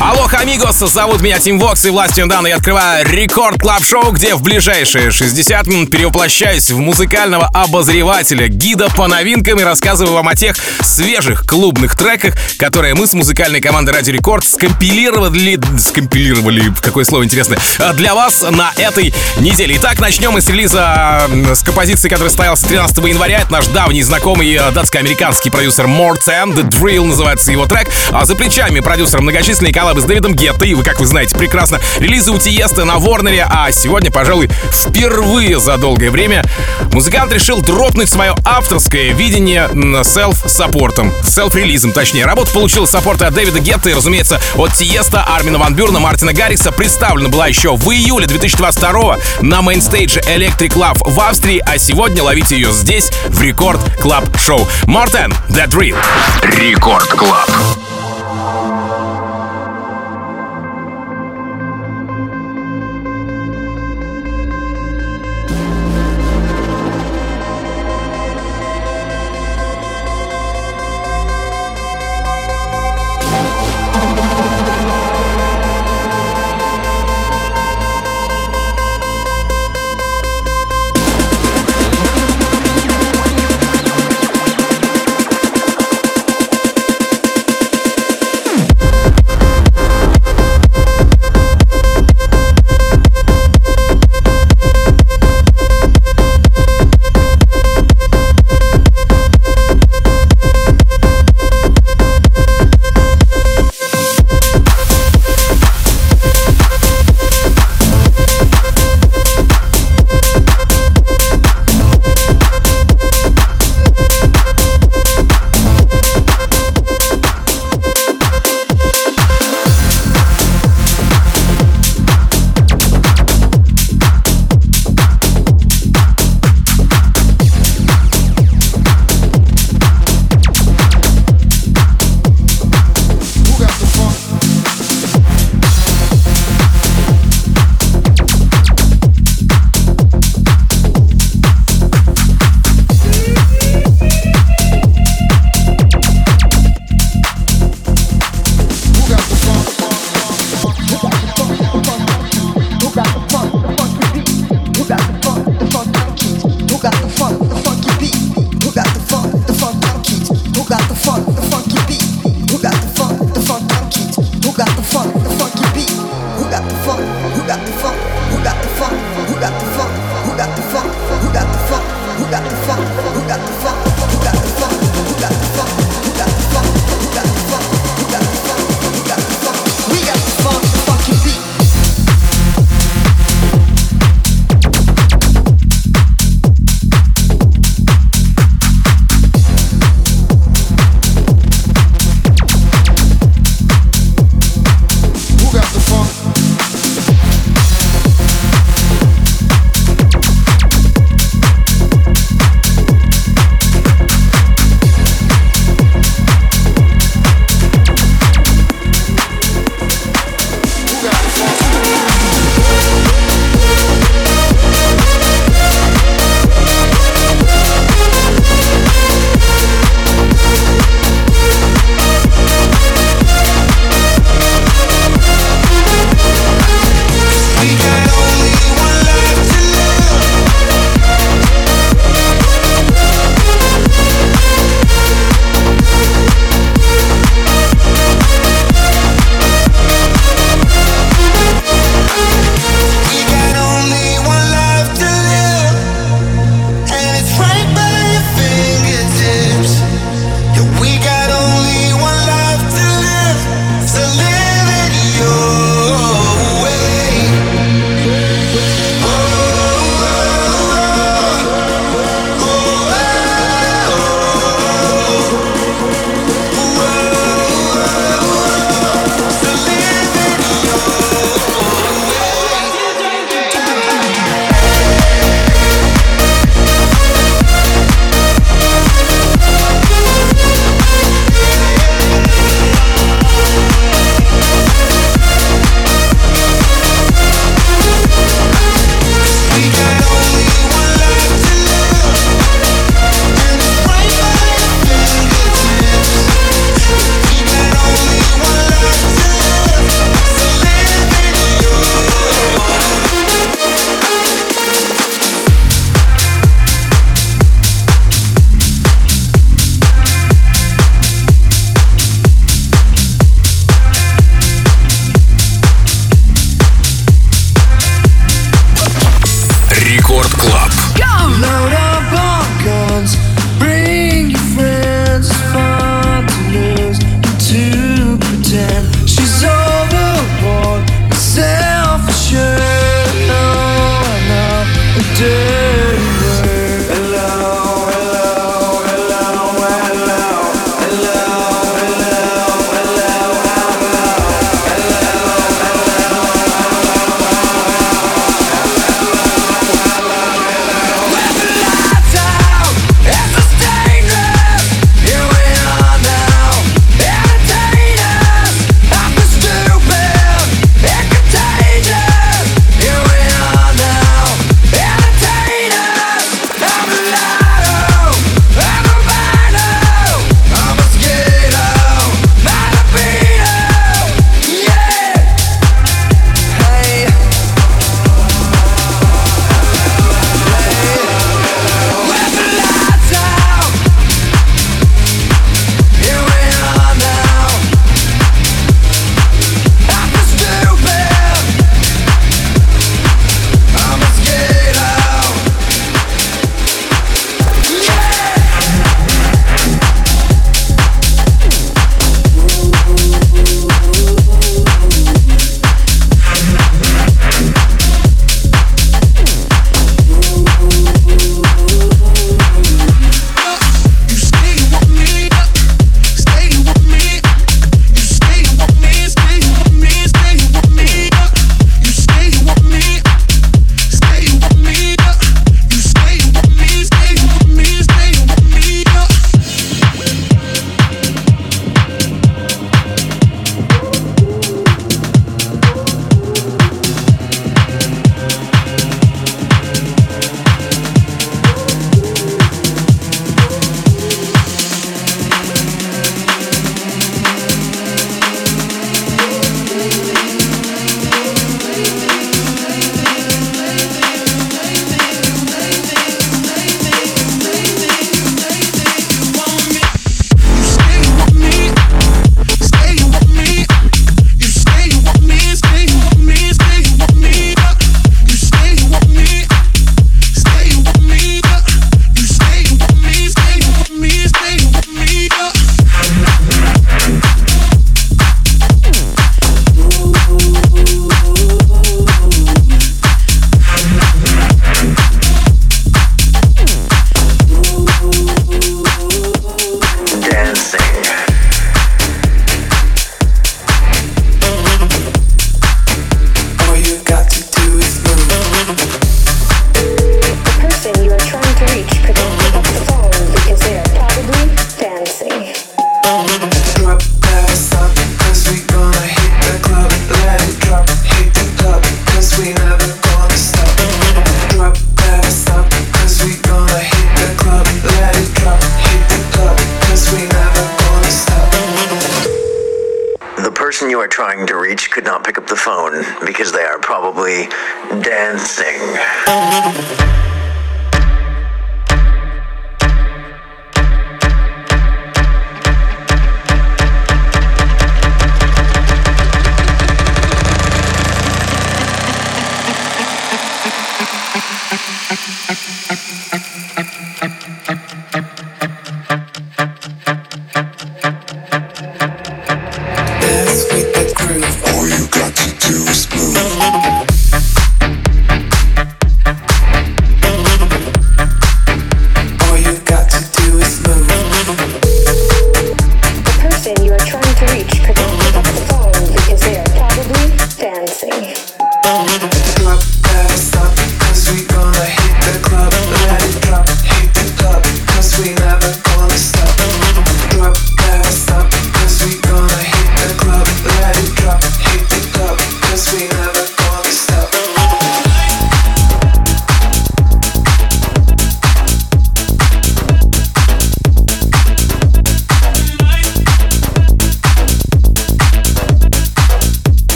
Алло, амигос, зовут меня Tim Vox и властью Дана. Я открываю Record Club Show где в ближайшие 60 минут перевоплощаюсь в музыкального обозревателя, гида по новинкам и рассказываю вам о тех свежих клубных треках, которые мы с музыкальной командой Радио Рекорд скомпилировали, скомпилировали, какое слово интересное, для вас на этой неделе. Итак, начнем мы с релиза с композиции, которая состоялась 13 января. Это наш давний знакомый э, датско-американский продюсер Morten, The Drill называется его трек. А за плечами продюсера многочисленные коллабы коллабы с Дэвидом Гетта, и вы, как вы знаете прекрасно, релизы у Тиесто на Warner е, а сегодня, пожалуй, впервые за долгое время музыкант решил дропнуть свое авторское видение self-support ом, self-release ом, точнее. Работа получила саппорты от Дэвида Гетта и, разумеется, от Тиесто, Армина Ван Бюрна, Мартина Гаррикса. Представлена была еще в июле 2022 на mainstage е Electric Love в Австрии, а сегодня ловите ее здесь, в Record Club Show. Morten, The Drill. Рекорд Клаб.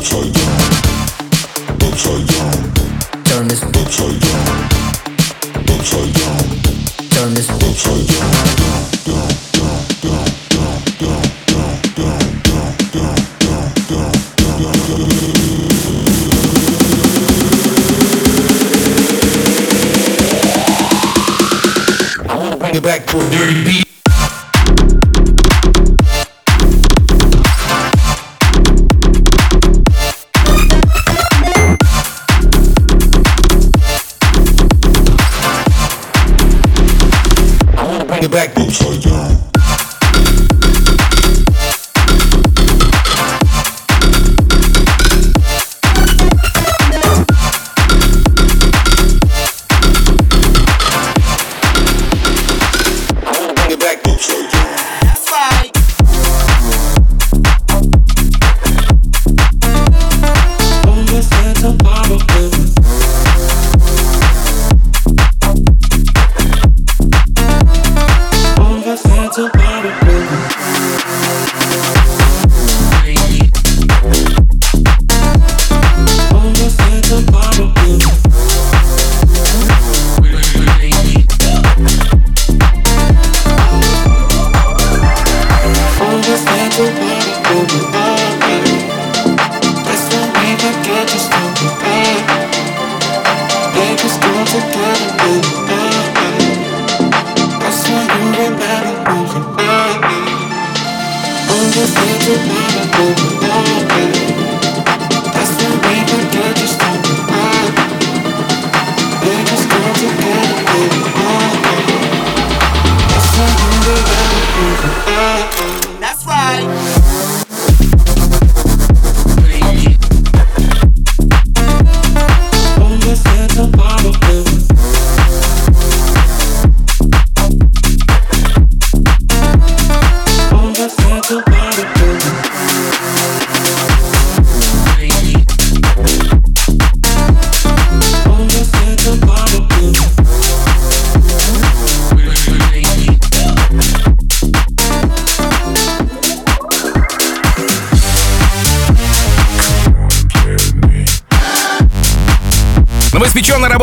upside down, upside down. Turn this upside down, upside down. Turn this upside down, down, down, down, down, down, down, down, down, down, down, down, down, down, down. Back to a dirty beat. back, back, bitch.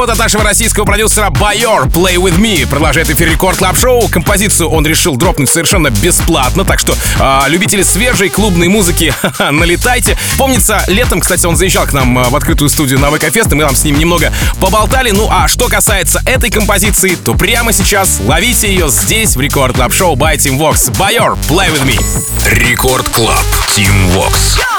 работа от нашего российского продюсера Байор Play With Me продолжает эфир Record Club Show Композицию он решил дропнуть совершенно бесплатно, так что э, любители свежей клубной музыки, налетайте. Помнится, летом, кстати, он заезжал к нам а, в открытую студию на ВК Фест, и мы там с ним немного поболтали. Ну а что касается этой композиции, то прямо сейчас ловите ее здесь, в Record Club Show by Tim Vox. Байор, Play With Me. Record Club, Tim Vox.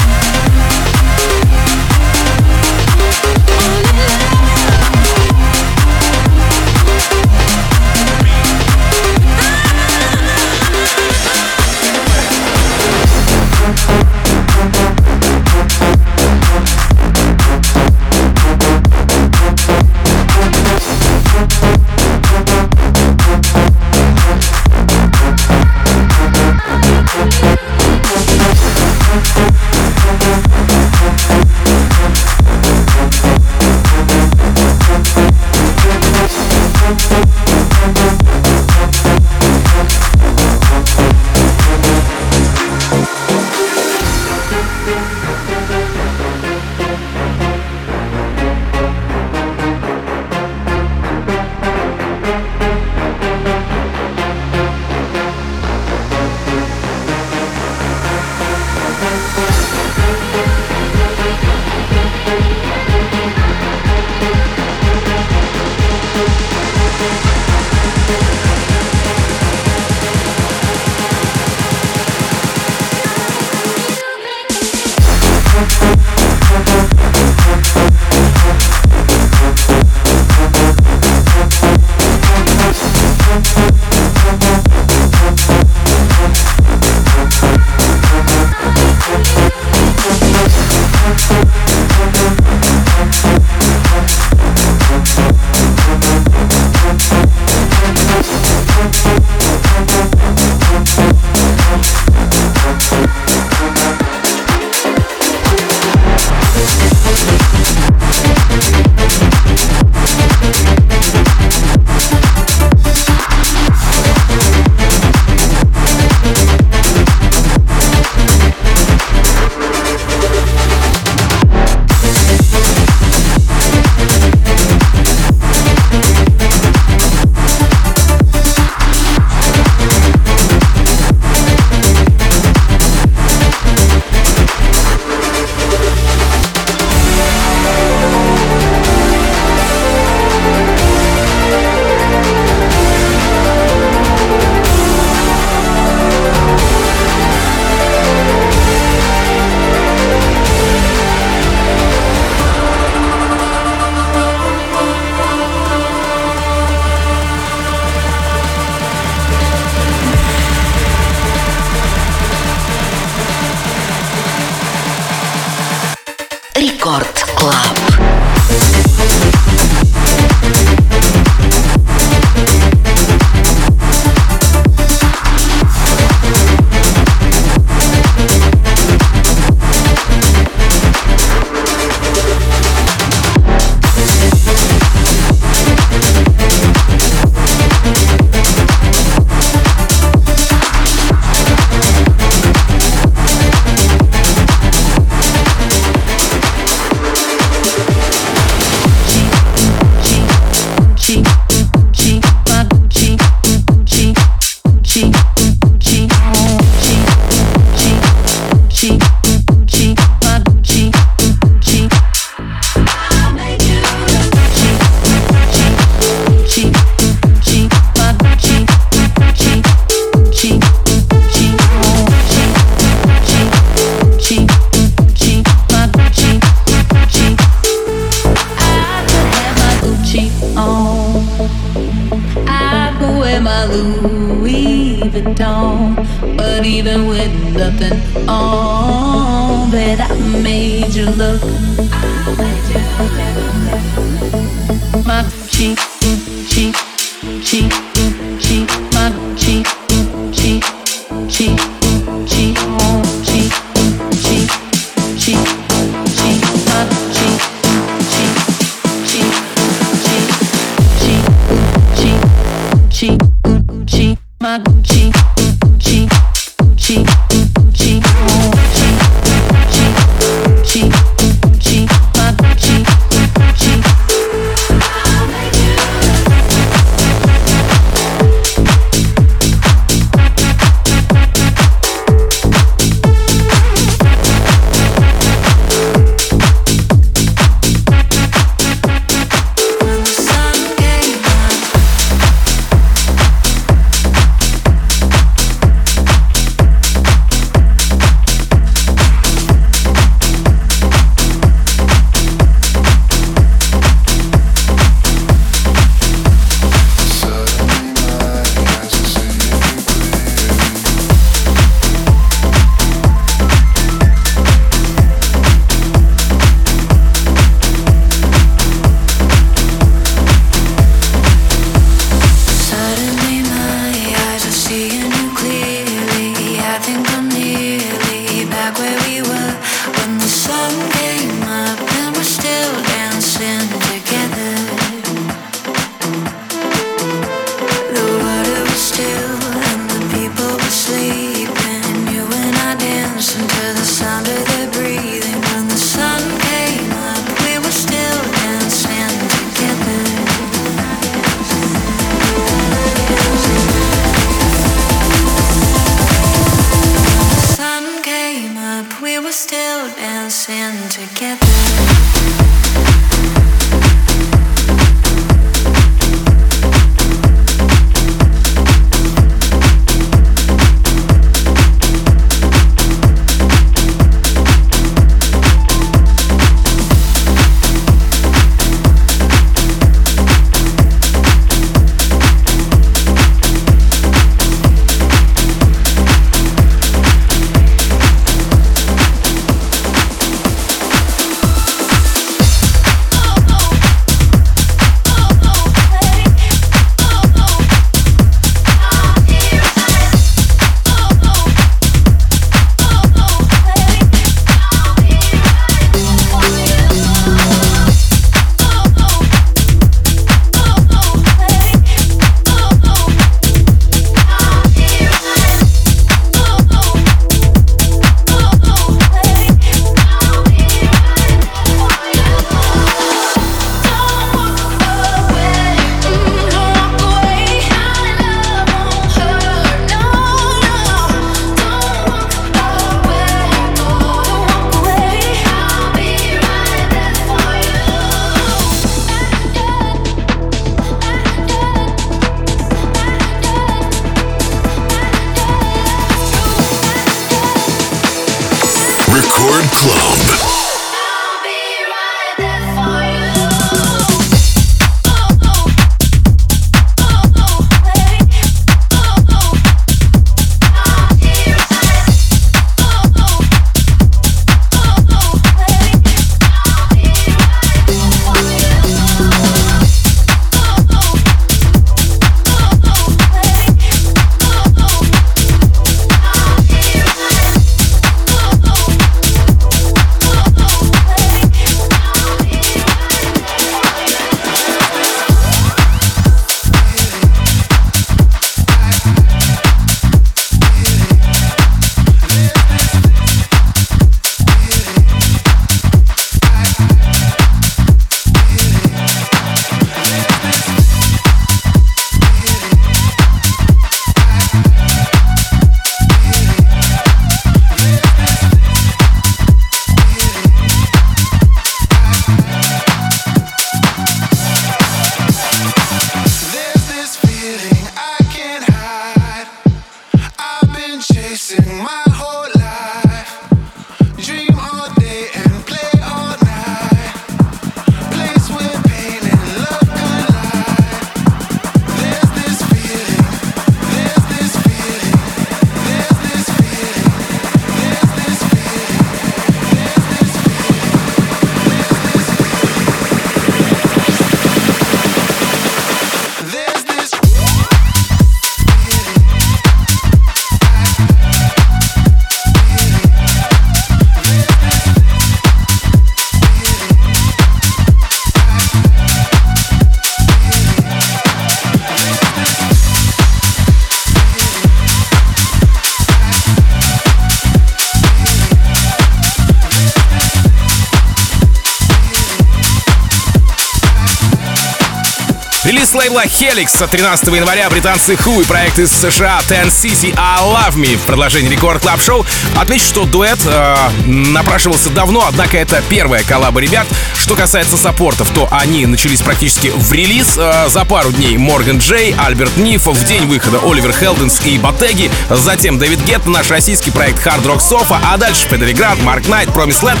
Релиз от 13 января британцы Wh0 и проект из США Ten City I Love Me в продолжении Record Club Show. Отмечу, что дуэт э, напрашивался давно, однако это первая коллаба ребят. Что касается саппортов, то они начались практически в релиз. Э, за пару дней Морган Джей, Альберт Ниф, в день выхода Оливер Хелденс и Botteghi, затем Дэвид Гетт, наш российский проект Hard Rock Sofa, а дальше Fedde Le Grand, Марк Найт, Promise Land.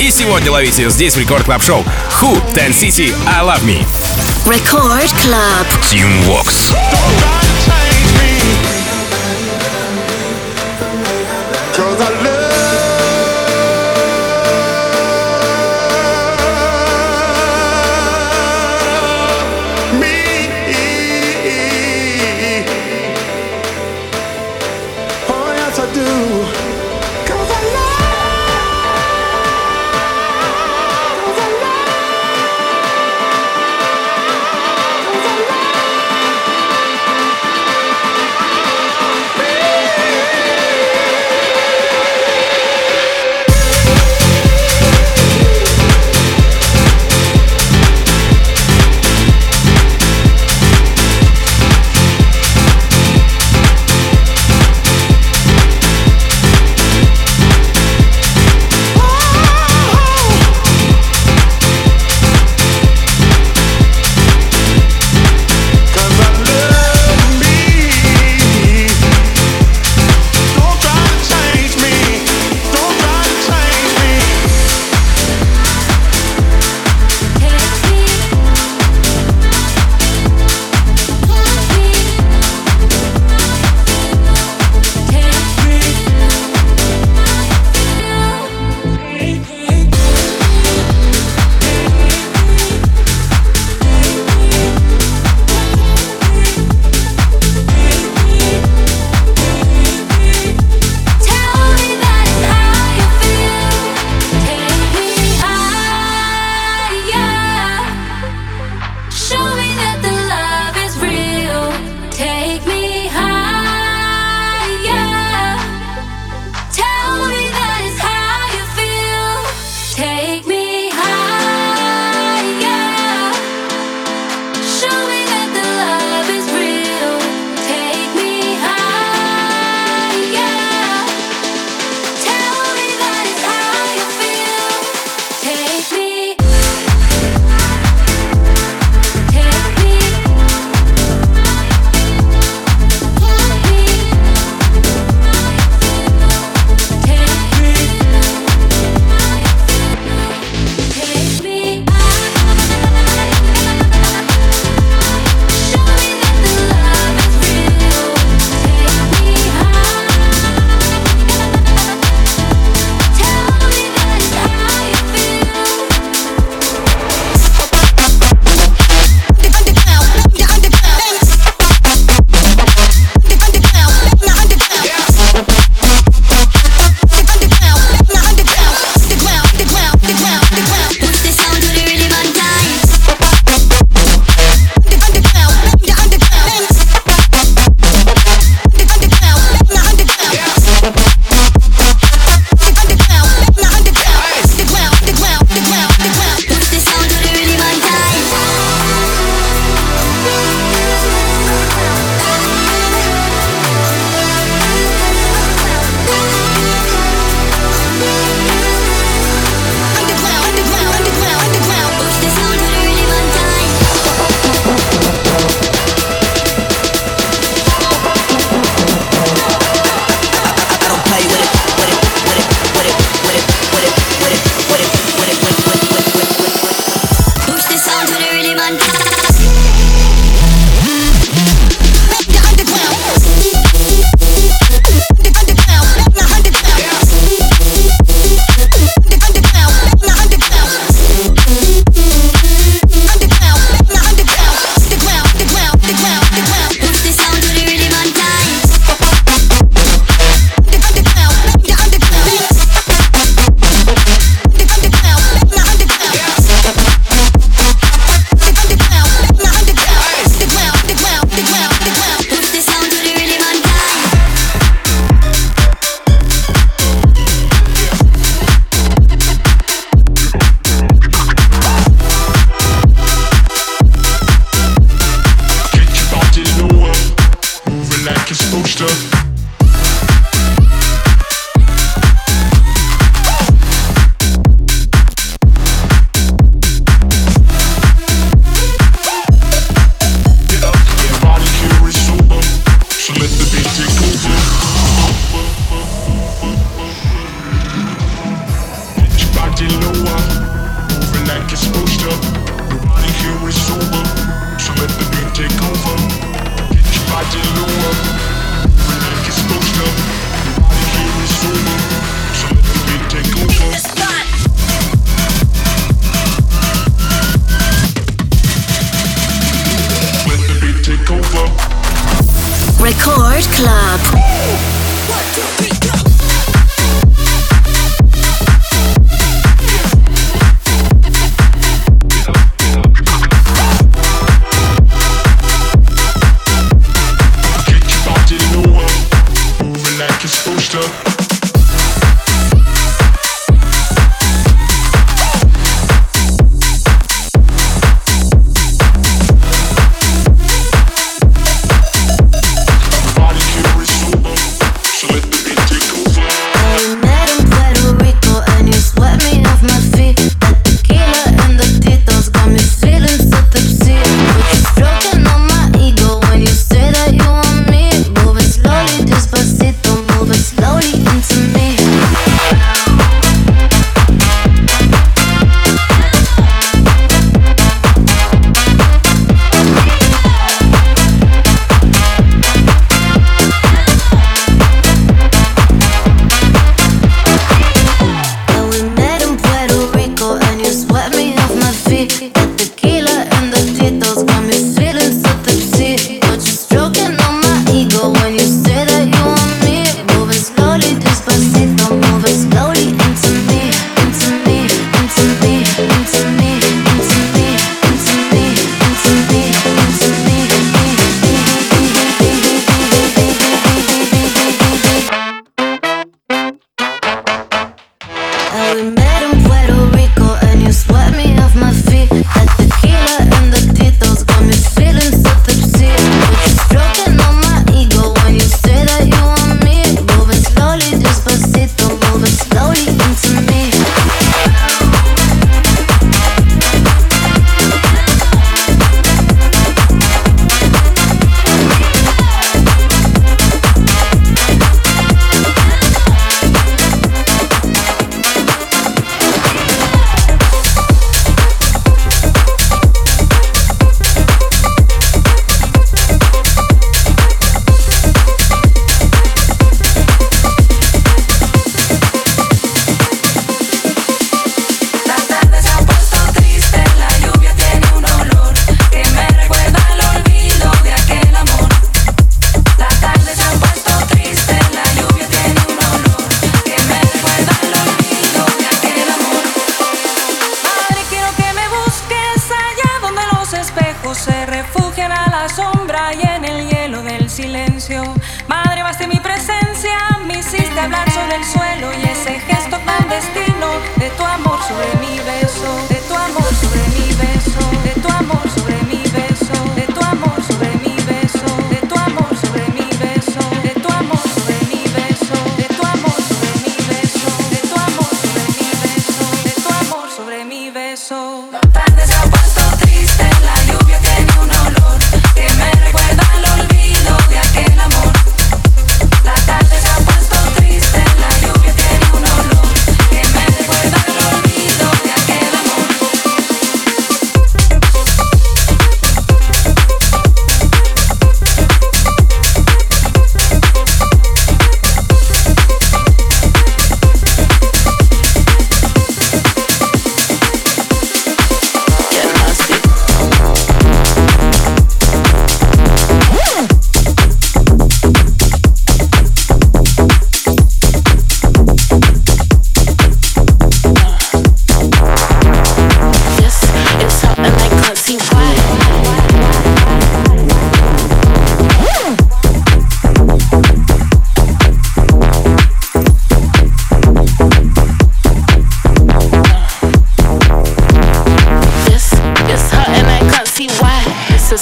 И сегодня ловите здесь в Record Club Show Who, Ten City I Love Me. Record Club. Team Vox. Cause I love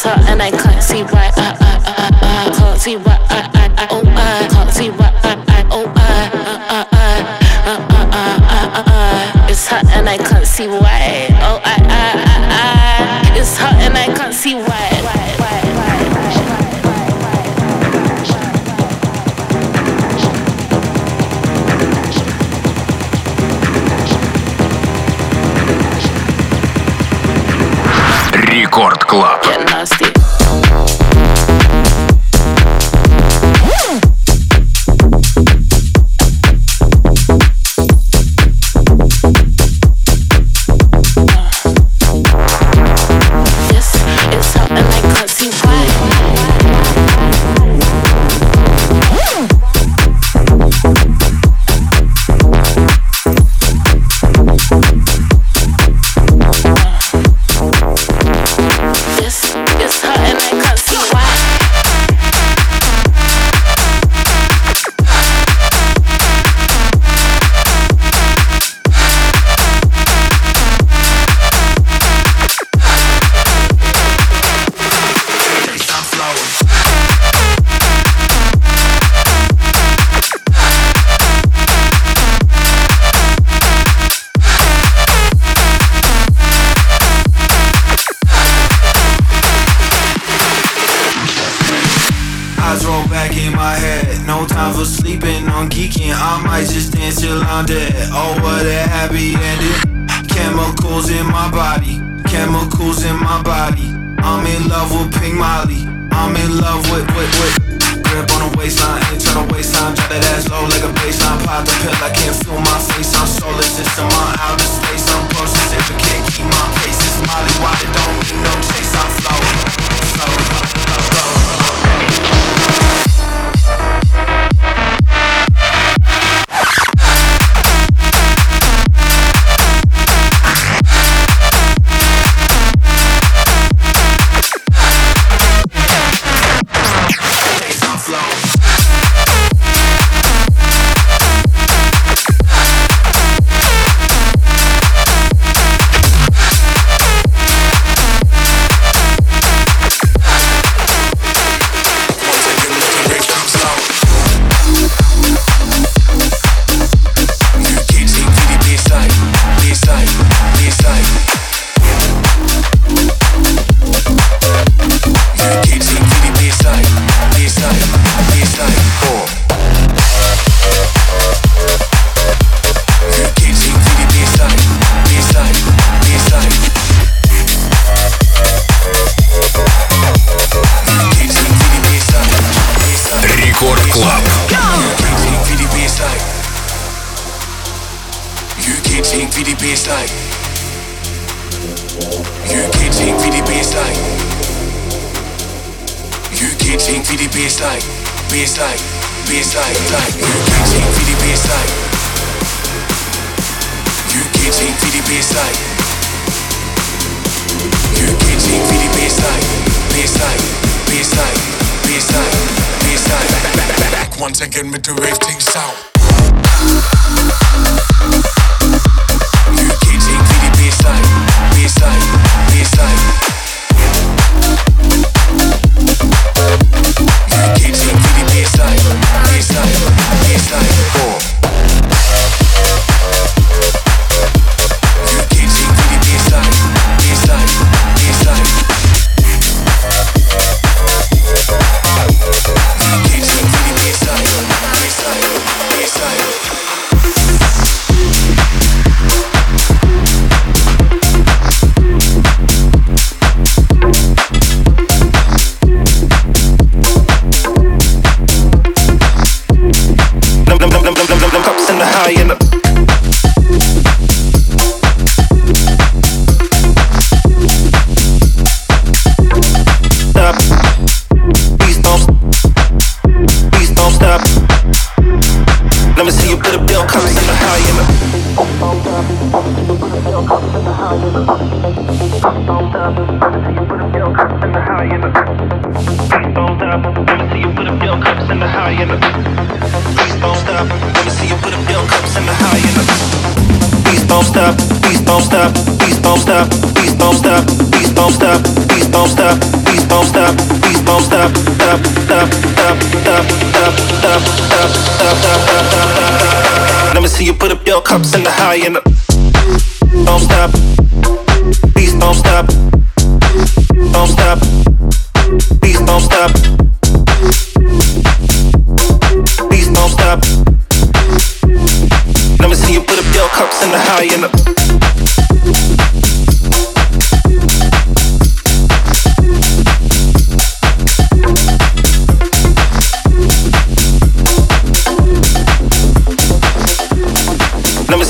so and I can't see why I I I I, I can't see why I I I oh I can't see why I I oh I I I I I I I I it's hot and I can't see why oh I I I I it's hot and I can't see why I say so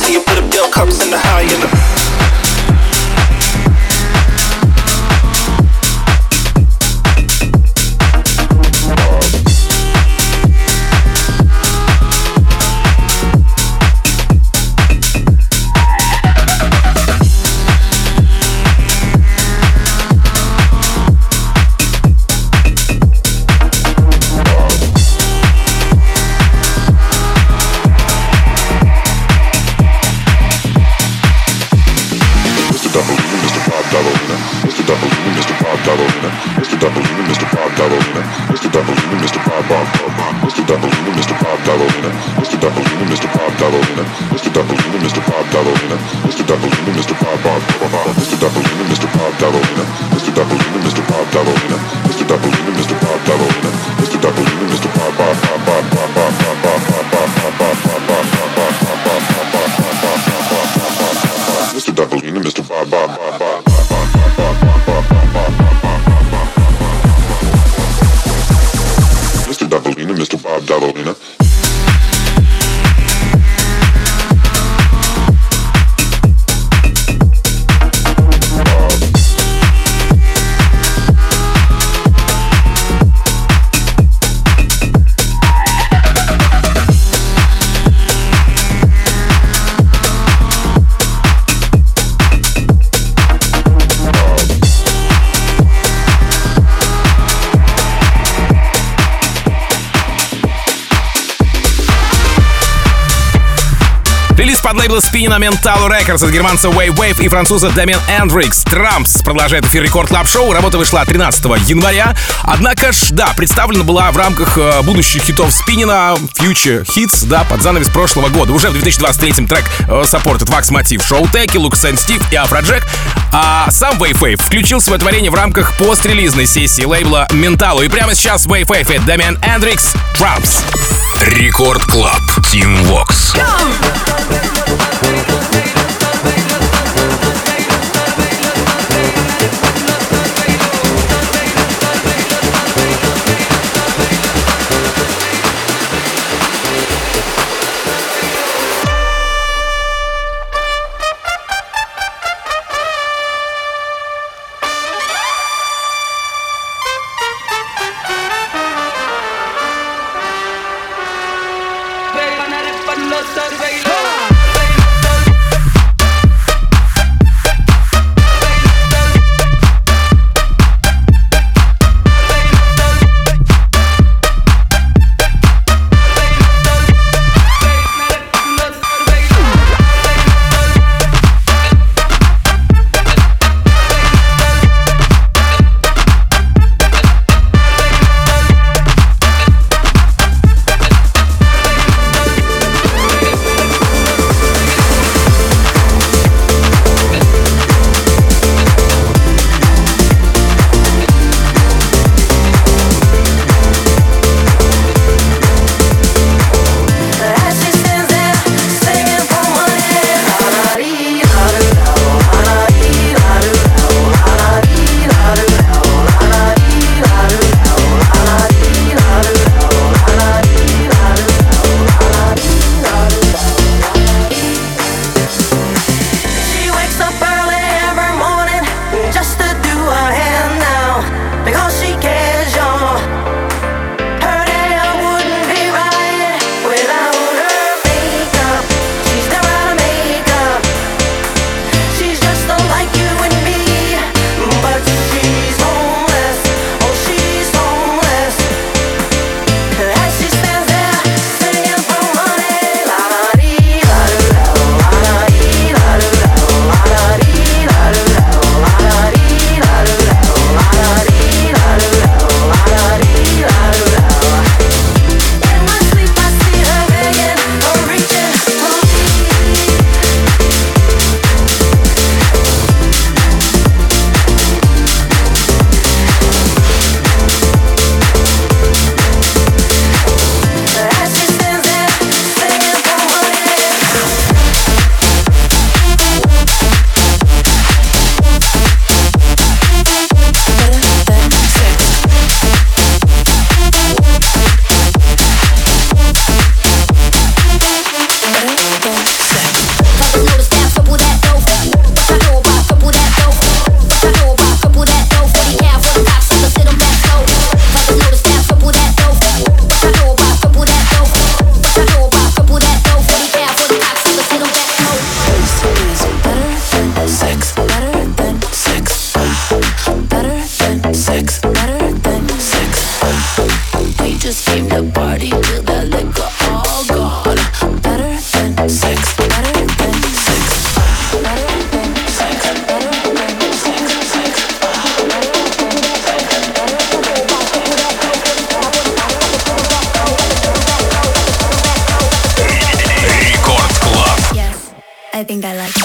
see you put up bill, cups in the high, you know. Mr. Bob Ballerina. Лейбла Spinnin' Mental Records от германца Wave Wave и француза Damien N-Drix. Trumps продолжает эфир Record Club Show. Работа вышла 13 января. Однако ж, да, представлена была в рамках э, будущих хитов Spinnin' Future Hits, да, под занавес прошлого года. Уже в 2023 трек саппортит Wax Motif, Showtek, Lucas & Steve и Афроджек. А сам Wave Wave включил свое творение в рамках пострелизной сессии лейбла Mentalo. И прямо сейчас Wave Wave и Damien N-Drix Trumps. Рекорд Клаб. Тим Вокс. Bailando, Thank you. I think I like.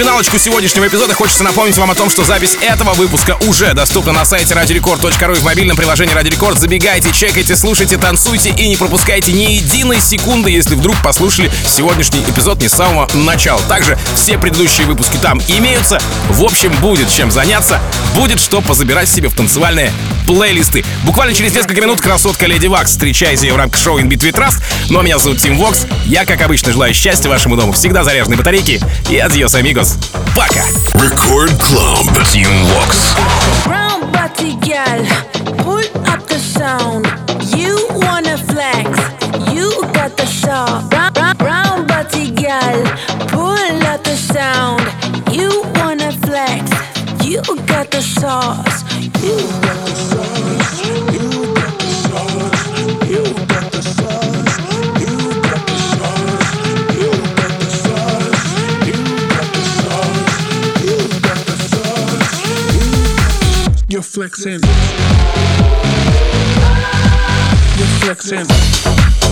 Финалочку сегодняшнего эпизода хочется напомнить вам о том, что запись этого выпуска уже доступна на сайте radiorecord.ru и в мобильном приложении Radio Record. Забегайте, чекайте, слушайте, танцуйте и не пропускайте ни единой секунды, если вдруг послушали сегодняшний эпизод не с самого начала. Также все предыдущие выпуски там имеются. В общем, будет чем заняться, будет что позабирать себе в танцевальные плейлисты. Буквально через несколько минут красотка Леди Вакс. Встречайте ее в рамках шоу In Between Trust. Ну а меня зовут Тим Вокс. Я, как обычно, желаю счастья вашему дому, всегда заряженной батарейки. И адьос, амигос. Пока. Record Club. Team Vox. Brown body gal, pull up the sound. You wanna flex, you got the shot. Brown, brown, brown body gal, pull up the sound. You wanna flex, you got the sauce. Flexing. You're flexing.